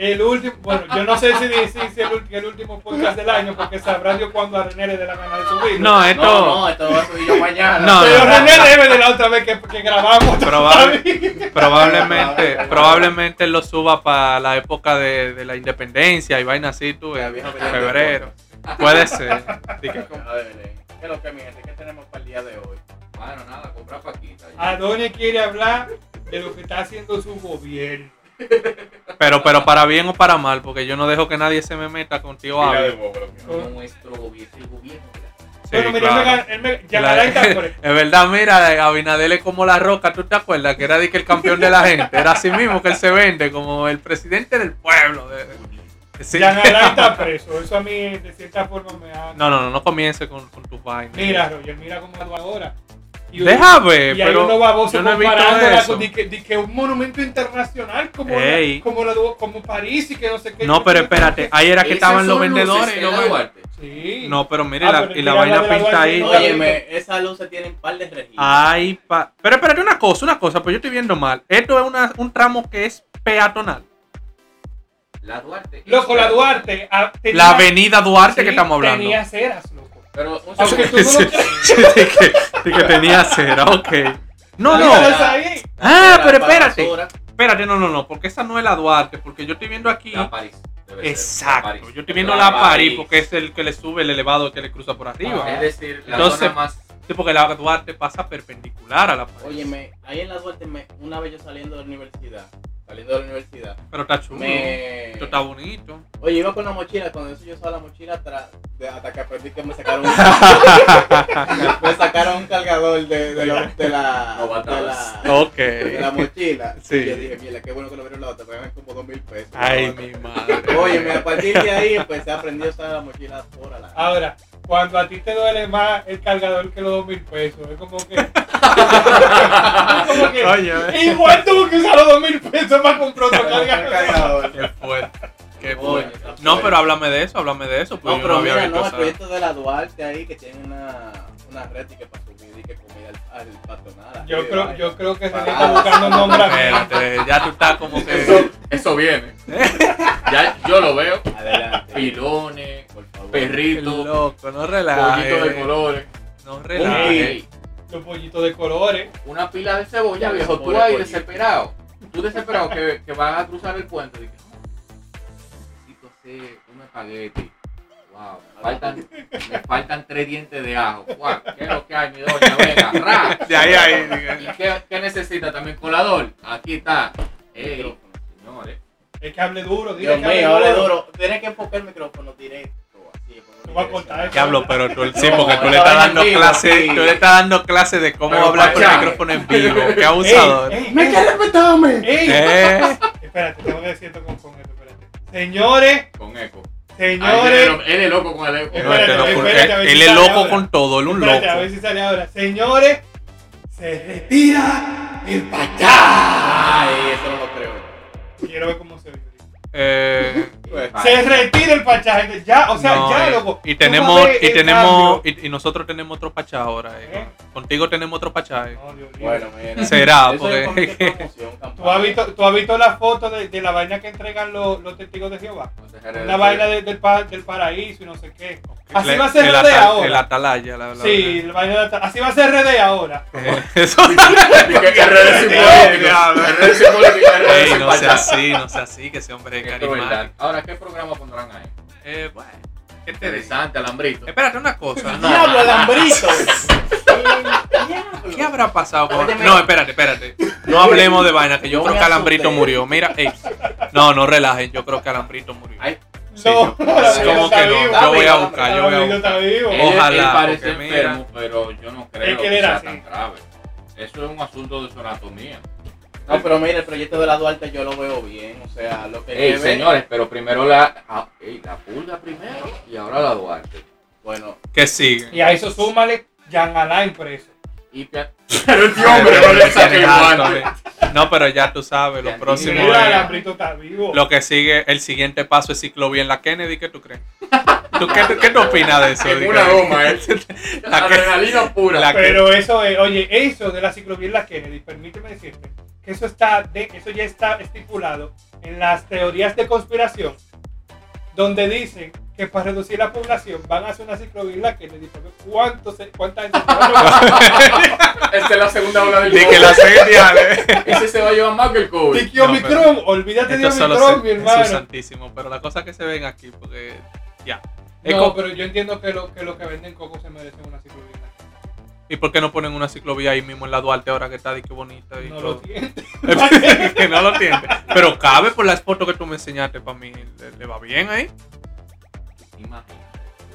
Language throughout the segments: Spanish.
El último, bueno, yo no sé si si, si el, último podcast del año, porque sabrá Dios cuándo a René le dé la gana de subirlo. No, esto. No, no, esto lo voy a subir yo mañana. No, Pero no. René debe de la otra vez que, que grabamos. Probable- probablemente, probablemente lo suba para la época de, de la independencia y vaina así, tú, en febrero. Puede ser. Di que- A ver, Belén, ¿qué es lo que mi gente? ¿Qué tenemos para el día de hoy? Bueno, nada, comprar paquita. Adonia quiere hablar de lo que está haciendo su gobierno. Pero, pero para bien o para mal, porque yo no dejo que nadie se me meta contigo que no. Nuestro gobierno, el gobierno. Sí, bueno, mira, claro. él me, él me, La- es verdad, mira, Abinadel es como la roca, ¿tú te acuerdas? Que era de que el campeón de la gente, era así mismo que él se vende, como el presidente del pueblo. de- sí. Está preso. Eso a mí, de cierta forma, me ha. No, no, no, no comience con, con tus vainas. Mira, Roger, mira cómo ando ahora. Y- Deja ver, Y hay pero unos babosos yo no he visto comparándola eso. con di que, di que un monumento internacional como, la, como, la, como París y que no sé qué. No, pero espérate, ahí era que estaban los vendedores. Duarte. Sí. No, pero mire, Ah, la- pero y la vaina de pinta ahí. Óyeme, esas luces tienen par de registros. Ay, pa... Pero espérate, una cosa, una cosa, pues yo estoy viendo mal. Esto es una- un tramo que es peatonal. La Duarte. Loco, la Duarte. ah, tenía- La avenida Duarte sí, que estamos hablando. Tenía ceras, loco. Pero un Aunque segundo. tú no lo de que, de que tenía cera, ok. No, no. Ah, pero espérate. Espérate, no, no, no, porque esa no es la Duarte, porque yo estoy viendo aquí. La París. la Exacto, París. yo estoy viendo la París porque es el que le sube el elevado que le cruza por arriba. Ah. Es decir, la Entonces- zona más. Sí, porque la Duarte pasa perpendicular a la París. Óyeme, ahí en la Duarte, me, una vez yo saliendo de la universidad, saliendo de la universidad, Pero está chulo. me... Esto está bonito. Oye, iba con la mochila, cuando eso yo usaba la mochila atrás, de- hasta que aprendí que me sacaron un, me sacaron un cargador de, de, la, de, la, de, la, de la mochila. Sí. Y yo dije, mira, qué bueno que lo vieron la otra, me ganan como dos mil pesos. Ay, mi madre. Óyeme, a partir de ahí empecé a aprender a usar la mochila por la... Ahora, cuando a ti te duele más el cargador que los dos mil pesos, es como que. como que Oye, igual tuvo que usar los dos mil pesos para comprar otro cargador. cargador. qué fuerte. Qué fuerte. No, fuerte. pero háblame de eso, háblame de eso. Pues No, pero mira, no, el proyecto de la Duarte ahí que tiene una, una red y que para subir y que comida al, al. Yo creo, yo creo que Para- está buscando un nombre Espérate, ya tú estás como que. eso viene. Ya yo lo veo. Adelante. Pilones, por favor. perritos, Loco, no pollitos de relajes. colores. No relajes. Los pollitos de colores. una pila de cebolla, Ya, viejo. Tú ahí pollito. desesperado. Tú desesperado que, que vas a cruzar el puente. Dije, necesito hacer un espagueti. Wow, me faltan, me faltan tres dientes de ajo. Wow, ¿qué es lo que hay, mi doña? Venga, ra. De ahí, ahí. ¿Y qué, qué necesita también? Colador. Aquí está. Ey, Micrófono. señores. Es que hable duro, dile Dios mío, hable duro. duro. Tienes que enfocar el micrófono directo. Vas a cortar. Diablo, pero tú, sí, porque tú le estás dando clase, tú le estás dando clase de cómo Pero hablar con el micrófono en vivo. Qué abusador. ¡Me quieres respetarme! ey. Eh, Espérate, tengo que decir esto con, con esto, espérate. Señores, Con eco. señores. Ay, él es loco con el eco. no, este Espérate, loco, espérate, a ver él, es loco ahora. con todo, él es un Espérate, a loco. ver si sale ahora. Señores, se retira el pachá. Ay, eso no lo creo. Quiero ver cómo se ve. Eh, Pues, Se retira el pachá, gente. Ya, o sea, no, ya, loco. y tenemos, y tenemos, y, y nosotros tenemos otro pachá ahora. eh. ¿Eh? Contigo tenemos otro pachá. eh. No, Dios. Bueno, mira. Será, porque- ¿Tú has visto, tú has visto la foto de, de la vaina que entregan los, los testigos de Jehová? Una de- vaina de- del, pa- del paraíso y no sé qué. Así va a ser el RD ahora. El atalaya. La, la- Sí, la vaina de- así va a ser RD ahora. Eh, eso- que- Ey, sin no sea así, no sea así, que ese hombre carismático. Ahora, ¿qué programa pondrán ahí? Eh, bueno, ¿qué te digo? Interesante, alambrito. Espérate una cosa. no. ¡Diablo, alambrito! ¿Qué habrá pasado con.? Óyeme. No, espérate, espérate. No hablemos de vaina, que yo creo que Alambrito murió. Mira, ey. No, no relajen, yo creo que Alambrito murió. Sí, no, yo- Alambrito ¿Cómo está que no? vivo. Yo voy a buscar, yo voy a buscar. Ojalá, parece enfermo, pero yo no creo Es que sea así. tan grave. Eso es un asunto de su anatomía. No, pero mira, el proyecto de la Duarte yo lo veo bien. O sea, lo que Ey, lleve- señores, pero primero la, ah, ey, la pulga primero y ahora la Duarte. Bueno, Que sigue. Y a eso súmale Jan Alain preso. Y pero este hombre no le el guante. No, pero ya tú sabes, lo próximo Mira, es. Está vivo. Lo que sigue, el siguiente paso es ciclovía en la Kennedy, ¿qué tú crees? ¿Tú, qué, tú- qué tú opinas de eso? En De una goma, eh. La que- Adrenalina pura. la- Pero eso es, oye, eso de la ciclovía en la Kennedy, permíteme decirte que eso está, de, eso ya está estipulado en las teorías de conspiración, donde dicen que para reducir la población van a hacer una ciclovía en la Kennedy. para ver ¿Cuánto se, ¿Cuánta gente se va a llevar? Esta es la segunda ola del De que la serie Ese se va a llevar más que el COVID. Tiki No, Omicron, olvídate de Omicron, mi hermano. santísimo, pero la cosa que se ven aquí, porque ya. Es No, pero yo entiendo que lo que, lo que venden coco se merecen una ciclovía. en la ¿Y por qué no ponen una ciclovía ahí mismo en la Duarte ahora que está de que bonita y. No todo? lo tiene. que no lo tiene. Pero cabe por las fotos que tú me enseñaste para mí. ¿Le, le va bien ahí?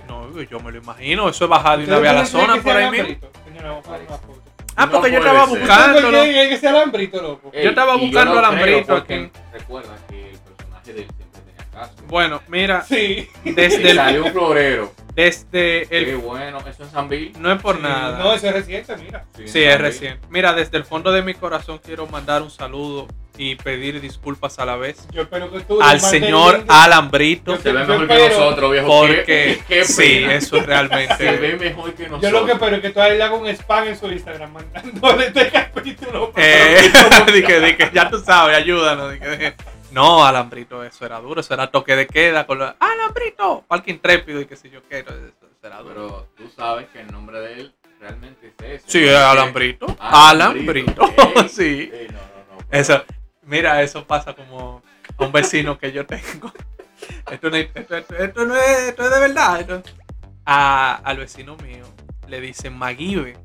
No, yo me lo imagino. Eso es bajar de una ¿Ustedes vez a la zona por ahí mismo. alambrito? Señora, vamos a ver una foto. Ah, No porque yo estaba ser. buscándolo. ¿Por qué es ese alambrito, loco? Ey, Yo estaba buscando alambrito creo porque aquí. Recuerda que el personaje de él siempre tenía casco. Bueno, mira, Sí. desde el, salió un florero. desde Qué el bueno, eso San Bill. no es por Sí, nada. No, eso es reciente, mira. Sí, es reciente. Mira, desde el fondo de mi corazón quiero mandar un saludo y pedir disculpas a la vez Yo espero que tú. al señor. Alambrito Yo Se ve mejor que nosotros, viejo. porque Qué- qué sí, eso es Se ve realmente mejor que nosotros. Yo lo que espero es que tú le hagas un spam en su Instagram mandándole este capítulo. eh, di que, di que ya tú sabes, ayúdanos. di que- no, Alambrito, eso era duro, eso era toque de queda con la, Alambrito, parque intrépido y qué sé yo qué, eso, eso era duro. Pero tú sabes que el nombre de él realmente es ese. Sí, es Alambrito, Alambrito, Alambrito, ey, sí. ey, no, no, no. Eso, mira, eso pasa como a un vecino que yo tengo. Esto no, es- esto, esto- esto no es, esto es de verdad. a- al vecino mío le dicen Giver.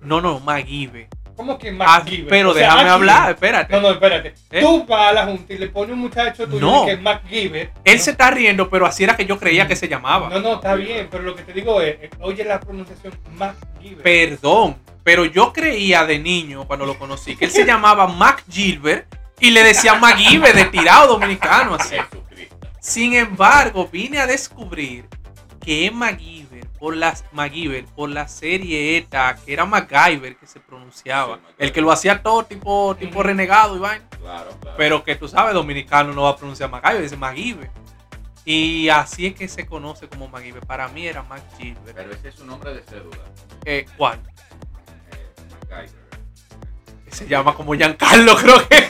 No, no, Maguibe. ¿Cómo que Ah, MacGyver? pero O sea, déjame hablar, espérate. No, no, espérate. ¿Eh? Tú vas a la junta y le pones un muchacho tuyo No. que es MacGyver. Él no, se está riendo, pero así era que yo creía que se llamaba. No, no, está bien, pero lo que te digo es, oye la pronunciación MacGyver. Perdón, pero yo creía de niño cuando lo conocí que él se llamaba Mac Gilbert y le decía Maguibe de tirado dominicano así. Sin embargo, vine a descubrir que es MacGyver por la, MacGyver por la serie esta, que era MacGyver que se pronunciaba. Sí, MacGyver. el que lo hacía todo tipo, tipo renegado y vaina. Claro, claro. Pero que tú sabes, dominicano no va a pronunciar MacGyver, dice MacGyver. Y así es que se conoce como MacGyver. Para mí era MacGyver. Pero ese es su nombre de cédula. Eh, ¿Cuál? Se llama como Giancarlo, creo que.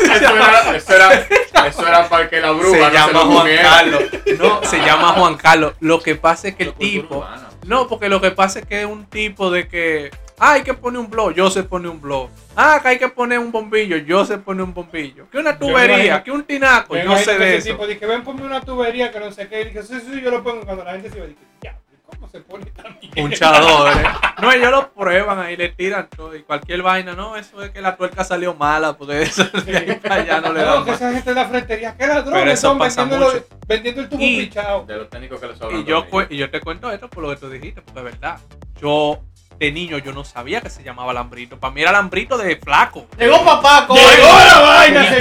Eso era, eso, era, eso era para que la bruja se no se llama lo Juan. Carlos. No, se llama Juan Carlos. Lo que pasa es que el tipo. urbana. No, porque lo que pasa es que es un tipo de que. Ah, hay que poner un blog, yo se pone un blog. Ah, que hay que poner un bombillo, yo se pone un bombillo. Que una tubería, imagino- que un tinaco, yo sé de ese eso. tipo dice, ven, ponme una tubería que no sé qué. Y dije, sí, sí, yo lo pongo cuando la gente se va. Dije, ya, ¿cómo se pone también? Punchadores. No, ellos lo prueban ahí, le tiran todo y cualquier vaina. No, eso es que la tuerca salió mala, porque eso de ahí para allá no le No, dan que esa gente de la fretería, que ladrones Pero eso son pasa vendiendo, mucho. vendiendo el tubo Y- pichado. De los técnicos que le sobran Y yo, y te cuento esto por lo que tú dijiste, porque es verdad. Yo, de niño, yo no sabía que se llamaba Lambrito. Para mí era Lambrito de flaco. Llegó papá. ¡Llegó la vaina, ¿Y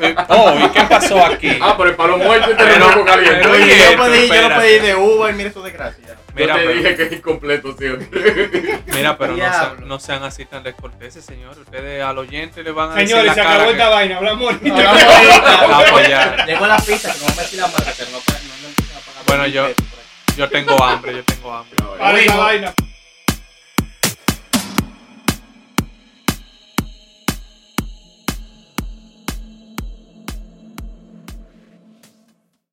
eh, oh, ¿y qué pasó aquí? Ah, pero el palo muerto y te Pero- lo caliente. pero- Oye, yo, pedí, yo lo pedí de uva y mira su desgracia. Mira, yo te pero- dije que es incompleto, tío. Mira, pero no sean, no sean así tan descorteses, señores. Ustedes al oyente le van a decir Señores, la se cara acabó que- esta vaina, hablamos ahorita. Hablamos ahorita. Ah, pues. Llegó la pizza, que no me metí la marca, que no, no, no pagar Bueno, yo-. Yo tengo hambre, yo tengo hambre. No, esta vaina.